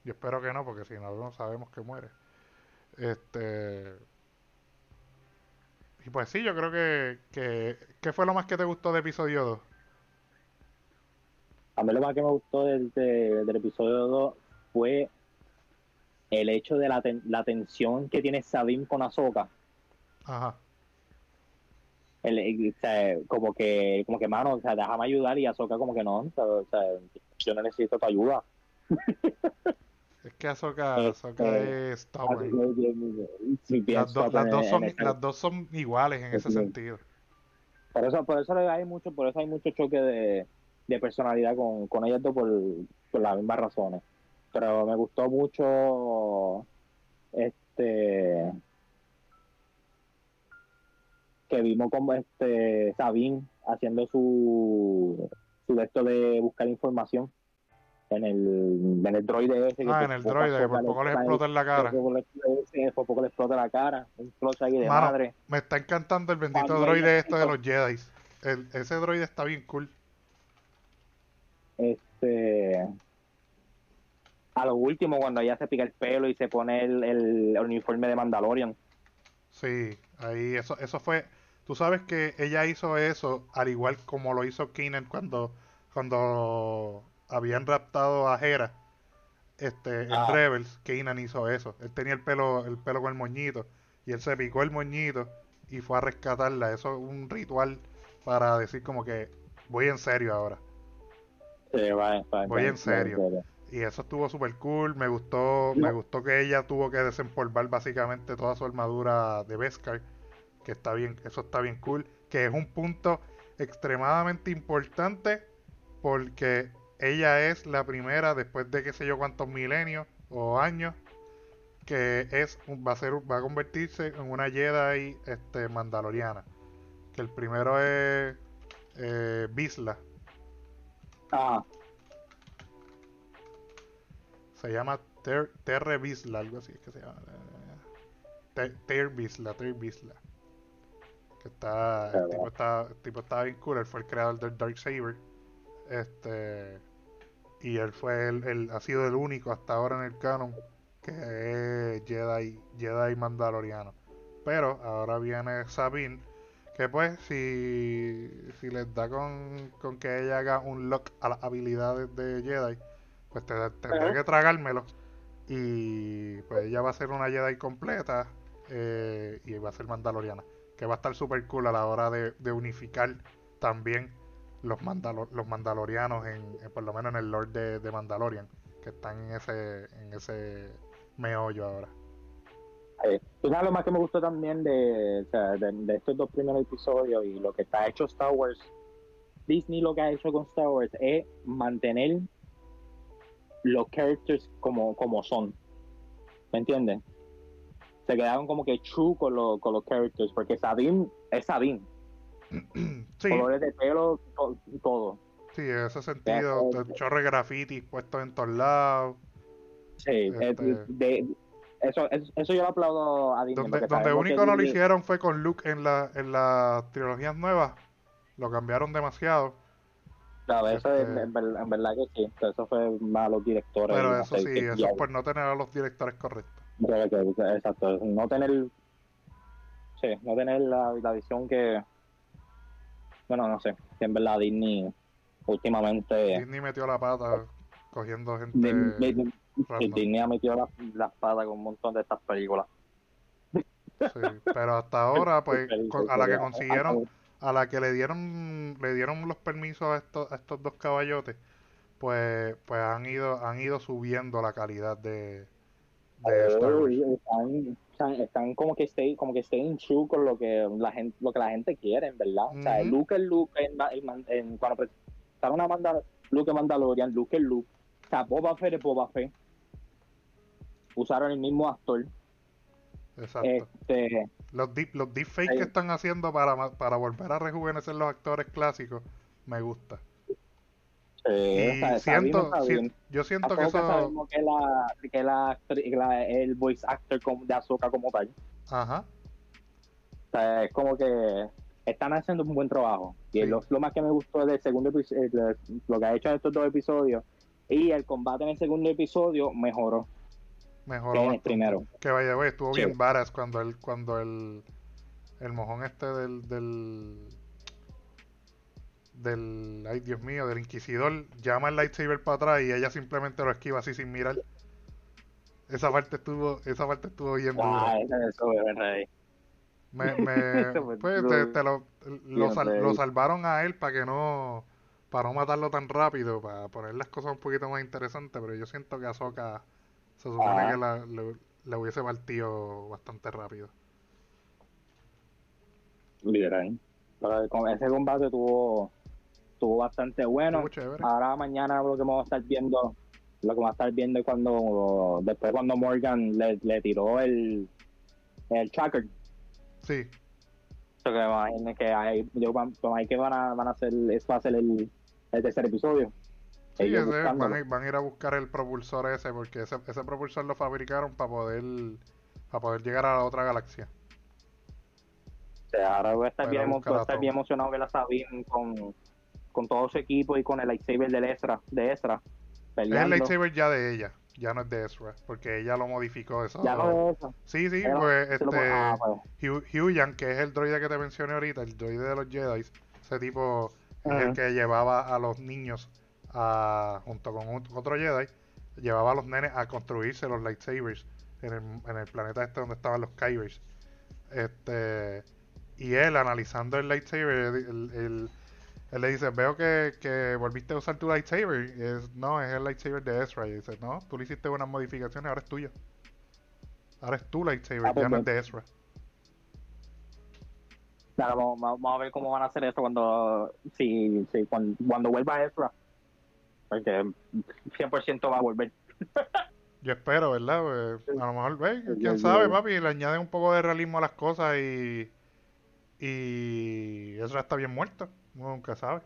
[SPEAKER 1] Yo espero que no, porque si no, no sabemos que muere. Este. Y pues sí, yo creo que, que. ¿Qué fue lo más que te gustó de episodio 2?
[SPEAKER 2] A mí lo más que me gustó del, del episodio 2 fue el hecho de la, la tensión que tiene Sabine con Ahsoka.
[SPEAKER 1] Ajá.
[SPEAKER 2] El, como que, como que, mano, o sea, déjame ayudar y Ahsoka como que no, o sea, yo no necesito tu ayuda. [laughs]
[SPEAKER 1] Es que es Las, las, dos son, las dos son iguales en ese sentido.
[SPEAKER 2] Por eso, por eso hay mucho, por eso hay mucho choque de, de personalidad con, con ellas dos por, por las mismas razones pero me gustó mucho este que vimos como este Sabine haciendo su su esto de buscar información en el, en el droide ese
[SPEAKER 1] ah en el droide que por poco le explota en la cara
[SPEAKER 2] por poco le explota la cara un ahí de madre
[SPEAKER 1] me está encantando el bendito droide este de los Jedi el, ese droide está bien cool
[SPEAKER 2] este a lo último cuando ella se pica el pelo y se pone el, uniforme de Mandalorian.
[SPEAKER 1] Sí, ahí eso, eso fue. Tú sabes que ella hizo eso al igual como lo hizo Keenan cuando, cuando habían raptado a Hera este, en ah. Rebels. Keenan hizo eso. Él tenía el pelo, el pelo con el moñito y él se picó el moñito y fue a rescatarla. Eso es un ritual para decir como que voy en serio ahora. voy en serio. Y eso estuvo súper cool. Me gustó, me gustó que ella tuvo que desempolvar básicamente toda su armadura de Beskar. Que está bien, eso está bien cool. Que es un punto extremadamente importante porque ella es la primera después de qué sé yo cuántos milenios o años que es va a ser va a convertirse en una Jedi este mandaloriana que el primero es eh, Bisla
[SPEAKER 2] ah
[SPEAKER 1] se llama Ter Terre Bisla, algo así es que se llama. Ter, Ter Bisla, Ter Bisla. Que está, el tipo está, el tipo está bien cool, él fue el creador del Dark Saber. Este y él fue el, ha sido el único hasta ahora en el canon que es Jedi, Jedi Mandaloriano. Pero ahora viene Sabine, que pues si, si les da con, con que ella haga un lock a las habilidades de Jedi, pues tendré que tragármelo. Y pues ella va a ser una Jedi completa eh, y va a ser mandaloriana. Que va a estar super cool a la hora de, unificar también los, los mandalorianos, en, por lo menos en el Lord de, Mandalorian, que están en ese, en ese meollo ahora.
[SPEAKER 2] ¿Tú sabes lo más que me gustó también de, de, estos dos primeros episodios y lo que está hecho Star Wars? Disney lo que ha hecho con Star Wars es mantener los characters como, como son. ¿Me entiendes? Se quedaron como que true con, con los characters, porque Sabine es Sabine. [clears throat] sí. Colores de pelo, todo.
[SPEAKER 1] Sí, en ese sentido, chorro de grafitis puestos en todos lados.
[SPEAKER 2] Sí, este de, eso, eso, yo lo aplaudo a
[SPEAKER 1] Disney. Donde, donde único no lo hicieron fue con Luke en, la, en las trilogías nuevas. Lo cambiaron demasiado.
[SPEAKER 2] Claro, eso este en, verdad que sí. Eso fue más los directores.
[SPEAKER 1] Pero eso sí, eso es por no tener a los directores correctos.
[SPEAKER 2] Exacto, no tener. Sí, no tener la, la visión que. Bueno, no sé. Que en verdad Disney últimamente.
[SPEAKER 1] Disney metió la pata cogiendo gente.
[SPEAKER 2] Disney ha metido la, la con un montón de estas películas.
[SPEAKER 1] Sí, pero hasta ahora, pues, [laughs] a la que consiguieron, a la que le dieron, le dieron los permisos a estos, a estos dos caballotes, pues, pues han ido, han ido subiendo la calidad de,
[SPEAKER 2] de están, están, como que stay, como que staying true con lo que la gente, lo que la gente quiere, verdad. O sea, Luke es Luke en, en, cuando presentaron a Mandal Luke Mandalorian, Luke es Luke. O sea, Boba Fett es Boba Fett usaron el mismo actor.
[SPEAKER 1] Exacto. Este, los, deep, los deepfakes que están haciendo para, para volver a rejuvenecer los actores clásicos, me gusta.
[SPEAKER 2] Y
[SPEAKER 1] siento, yo siento que eso...
[SPEAKER 2] sabemos que, la, que la, el voice actor de Azoka como tal.
[SPEAKER 1] Ajá.
[SPEAKER 2] O sea, es como que están haciendo un buen trabajo. Y lo, lo, más que me gustó del segundo episodio, lo que ha hecho en estos dos episodios, y el combate en el segundo episodio mejoró.
[SPEAKER 1] Mejor primero. Que vaya, güey, estuvo bien varas cuando el, cuando el, el mojón este del, del, del, ay Dios mío, del inquisidor llama el lightsaber para atrás y ella simplemente lo esquiva así sin mirar. Esa parte estuvo, esa parte estuvo bien
[SPEAKER 2] dura.
[SPEAKER 1] me, me, [laughs] pues te, lo, lo, salvaron a él para que no, para no matarlo tan rápido, para poner las cosas un poquito más interesantes, pero yo siento que Ahsoka se supone que la, le, hubiese partido bastante rápido.
[SPEAKER 2] Literal. ese combate tuvo, tuvo bastante bueno. Ahora mañana lo que vamos a estar viendo, lo que vamos a estar viendo es cuando, después cuando Morgan le, le tiró el, el tracker.
[SPEAKER 1] Sí.
[SPEAKER 2] que me imagino que hay, yo, que van a, van a hacer, eso va a ser el, el tercer episodio.
[SPEAKER 1] Sí, van, a, ir a buscar el propulsor ese, porque ese, ese propulsor lo fabricaron para poder, para poder llegar a la otra galaxia.
[SPEAKER 2] O sea, ahora voy a estar, bien, bien, emocionado ver a Sabine con, con todo su equipo y con el lightsaber de Ezra. De Ezra
[SPEAKER 1] Es el lightsaber ya de ella, ya no es de Ezra, porque ella lo modificó. Eso,
[SPEAKER 2] ya no es.
[SPEAKER 1] Sí, sí, pues este, ah, Hugh, Hugh que es el droide que te mencioné ahorita, el droide de los Jedi, ese tipo es el que llevaba a los niños junto con otro Jedi, llevaba a los nenes a construirse los lightsabers en el, en el planeta este donde estaban los Kybers. Este, y él analizando el lightsaber, él le dice, veo que, que, volviste a usar tu lightsaber. es, no, es el lightsaber de Ezra. Y dice, no, tú le hiciste unas modificaciones, ahora es tuyo. Ahora es tu lightsaber, ah, pues ya no es de Ezra.
[SPEAKER 2] Claro, vamos, a ver cómo van a hacer eso cuando, si, si cuando, cuando vuelva Ezra porque 100% va a volver. [laughs]
[SPEAKER 1] Yo espero, ¿verdad? Pues, a lo mejor, ¿ves? quién sabe, papi, le añaden un poco de realismo a las cosas y. Y ya está bien muerto. Uno nunca sabe.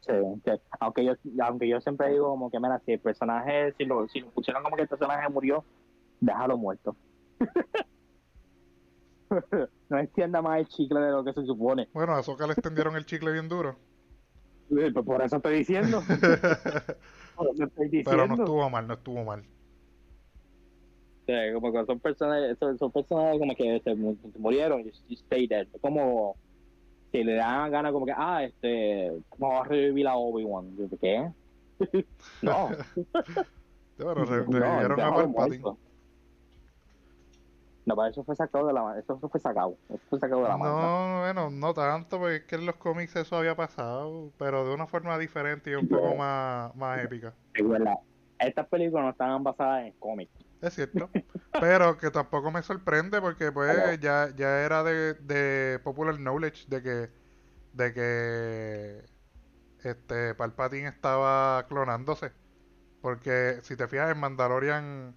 [SPEAKER 2] Sí, aunque yo, aunque yo siempre digo como que, mira, si el personaje, si lo, si lo pusieron como que el personaje murió, déjalo muerto. [laughs] no extienda más el chicle de lo que se supone.
[SPEAKER 1] Bueno, a Soca le extendieron el chicle bien duro.
[SPEAKER 2] Pues por eso estoy diciendo. [laughs]
[SPEAKER 1] Pero no estuvo mal, no estuvo mal.
[SPEAKER 2] Sí, como que son personas, son, personas como que se, murieron y stay dead. Como que le dan ganas como que, ah, este, vamos a revivir a Obi-Wan. ¿Qué? [laughs] no. [laughs]
[SPEAKER 1] Bueno, revivieron a Palpatine.
[SPEAKER 2] No, pero eso fue sacado de la eso fue sacado, eso fue sacado de la mano.
[SPEAKER 1] No, bueno, no tanto, porque es que en los cómics eso había pasado, pero de una forma diferente y un poco más, más épica.
[SPEAKER 2] Es verdad. Estas películas no estaban basadas en cómics.
[SPEAKER 1] Es cierto. pero que tampoco me sorprende porque pues ya, ya era de, de popular knowledge de que de que este Palpatine estaba clonándose. Porque si te fijas en Mandalorian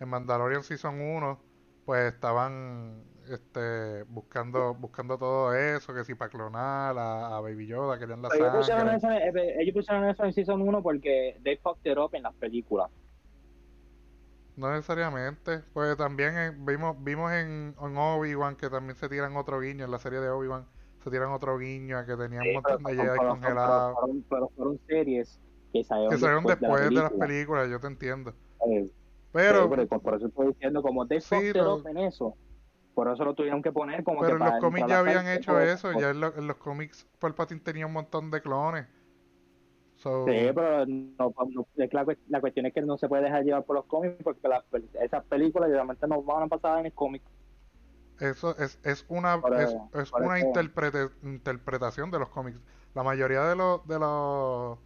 [SPEAKER 1] en Mandalorian Season 1 pues estaban este, buscando buscando todo eso, que si para clonar a, Baby Yoda, querían la
[SPEAKER 2] ellos pusieron, eso, eh, ellos pusieron eso en Season 1 porque they fucked it up en las películas.
[SPEAKER 1] No necesariamente, pues también eh, vimos vimos en, Obi-Wan que también se tiran otro guiño, en la serie de Obi-Wan se tiran otro guiño, que tenían un montón de Jedi congelados.
[SPEAKER 2] Pero, fueron series que
[SPEAKER 1] salieron, después, de, las películas, yo te entiendo.
[SPEAKER 2] Eh, pero, por eso estoy diciendo, como it up en eso, por eso lo tuvieron que poner como
[SPEAKER 1] Pero
[SPEAKER 2] en
[SPEAKER 1] los cómics ya habían hecho eso. Ya en, los cómics Palpatine tenía un montón de clones.
[SPEAKER 2] Sí, pero no, la, cuestión es que no se puede dejar llevar por los cómics porque esas películas realmente no van a pasar en el cómic.
[SPEAKER 1] Eso es, es una, es, una interpretación de los cómics. La mayoría de los de los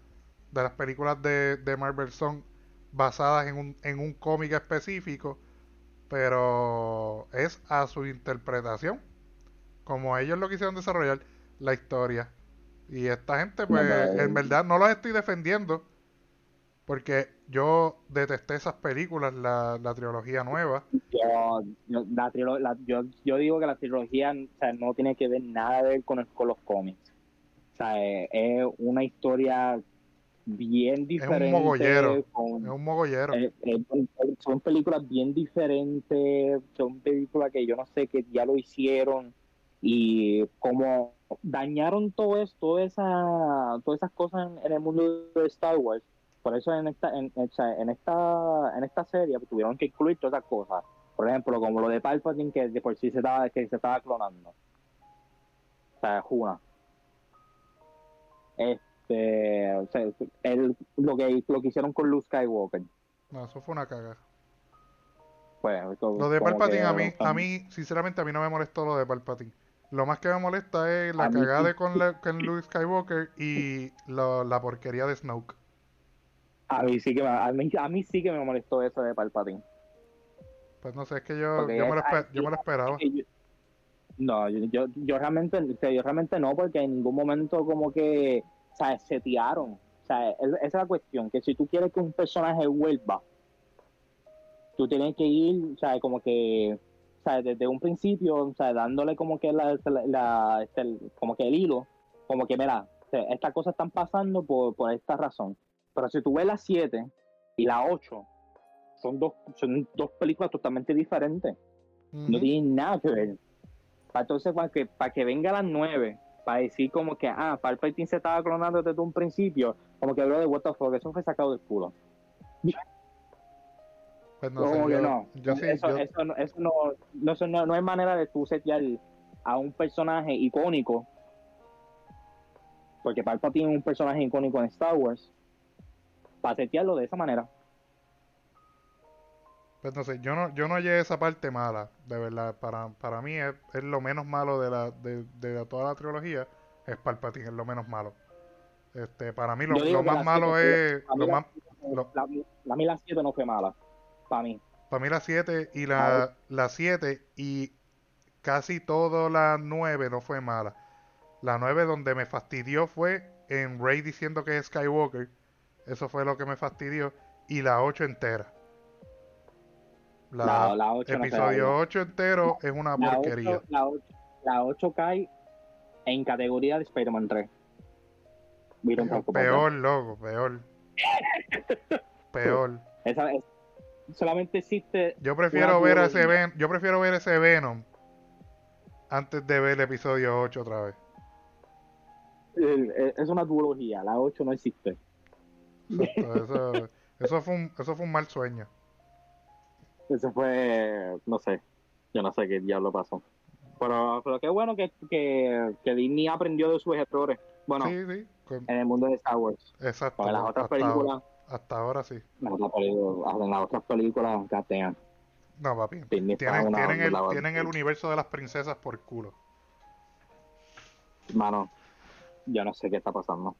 [SPEAKER 1] de las películas de, de Marvel son basadas en un, en un cómic específico pero es a su interpretación, como ellos lo quisieron desarrollar la historia. Y esta gente, pues, en verdad no los estoy defendiendo, porque yo detesté esas películas, la, la trilogía nueva.
[SPEAKER 2] Yo, yo, digo que la trilogía no tiene que ver nada de ver con, con los cómics. O sea, es una historia bien diferente.
[SPEAKER 1] Es un mogollero. es un mogollero.
[SPEAKER 2] Eh, eh, son películas bien diferentes, son películas que yo no sé que ya lo hicieron y como dañaron todo esto, esa, todas esas cosas en, el mundo de Star Wars. Por eso en esta, en, en, esta, en esta serie tuvieron que incluir todas esas cosas. Por ejemplo, como lo de Palpatine que de por sí se estaba, que se estaba clonando. O sea, Juna. Este este, o sea, lo que lo que hicieron con Luke Skywalker.
[SPEAKER 1] No, eso fue una caga.
[SPEAKER 2] Pues,
[SPEAKER 1] lo de Palpatine a mí, a mí, sinceramente, a mí no me molestó lo de Palpatine. Lo más que me molesta es la cagada con, con Luke Skywalker y la porquería de Snoke.
[SPEAKER 2] A mí sí que me, a mí, a mí sí que me molestó eso de Palpatine.
[SPEAKER 1] Pues no sé, es que yo, yo, me, lo, yo me lo esperaba.
[SPEAKER 2] no, yo, yo, yo realmente, yo realmente no, porque en ningún momento como que o sea, setearon. O sea, esa es la cuestión, que si tú quieres que un personaje vuelva, tú tienes que ir, o sea, como que, sea, desde un principio, o sea, dándole como que la, la este, como que el hilo, como que, mira, estas cosas están pasando por, por esta razón. Pero si tú ves la 7 y la 8, son dos, son dos películas totalmente diferentes. No tienen nada que ver. Entonces, para que, para que venga la 9 para decir como que, ah, Palpatine se estaba clonando desde un principio, como que habló de what the fuck, eso fue sacado del culo.
[SPEAKER 1] Pues no, como que no.
[SPEAKER 2] eso, no, eso no, no, no, hay manera de tú setear a un personaje icónico, porque Palpatine es un personaje icónico en Star Wars, para setearlo de esa manera.
[SPEAKER 1] Pues no sé, yo no, yo no hallé esa parte mala, de verdad. Para, para mí es, lo menos malo de, la, de, de toda la trilogía, es Palpatine, es lo menos malo. Este, para mí lo, más malo es... Lo más,
[SPEAKER 2] la, la, mí la 7 no fue mala, para mí.
[SPEAKER 1] Para mí la 7 y la, la 7 y casi toda la 9 no fue mala. La 9 donde me fastidió fue en Rey diciendo que es Skywalker. Eso fue lo que me fastidió. Y la 8 entera. La, la, 8 episodio 8 entero es una porquería.
[SPEAKER 2] la, 8, la 8 cae en categoría de Spider-Man 3.
[SPEAKER 1] peor, loco, peor. [laughs] peor.
[SPEAKER 2] Esa, es, solamente existe.
[SPEAKER 1] Yo prefiero ver ese Venom, yo prefiero ver ese Venom antes de ver el episodio 8 otra vez.
[SPEAKER 2] Es una duología, la 8 no existe. [laughs]
[SPEAKER 1] eso, eso, fue un, eso fue un mal sueño.
[SPEAKER 2] Eso fue, no sé, yo no sé qué diablo pasó. Pero, pero qué bueno que, que, que Disney aprendió de sus errores. Bueno, en el mundo de Star Wars.
[SPEAKER 1] Exacto.
[SPEAKER 2] las otras películas.
[SPEAKER 1] Hasta ahora sí.
[SPEAKER 2] En las otras películas, gatean.
[SPEAKER 1] No, papi. Tienen, tienen, el, tienen el universo de las princesas por culo.
[SPEAKER 2] Mano, yo no sé qué está pasando.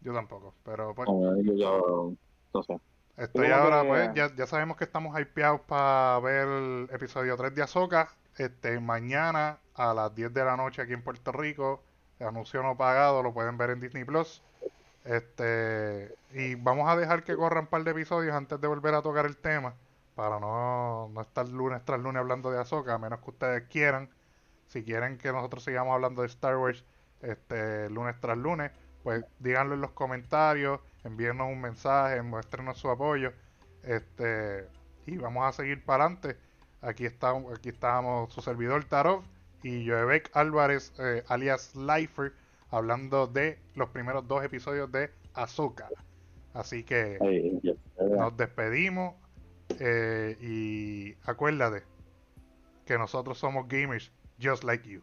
[SPEAKER 1] Yo tampoco, pero pues.
[SPEAKER 2] yo, yo no sé.
[SPEAKER 1] Estoy ahora, pues, ya, ya sabemos que estamos hypeados para ver el episodio 3 de Azoka. Este, mañana a las 10 de la noche aquí en Puerto Rico. El anuncio no pagado, lo pueden ver en Disney Plus. Este, y vamos a dejar que corran un par de episodios antes de volver a tocar el tema. para no, no estar lunes tras lunes hablando de Ahsoka, a menos que ustedes quieran. Si quieren que nosotros sigamos hablando de Star Wars este lunes tras lunes, pues díganlo en los comentarios, envíenos un mensaje, muéstrenos su apoyo. Este, y vamos a seguir para adelante. Aquí estamos, aquí estamos su servidor Tarov y Joebek Álvarez, eh, alias Lifer, hablando de los primeros dos episodios de Azúcar. Así que nos despedimos eh, y acuérdate que nosotros somos gamers just like you.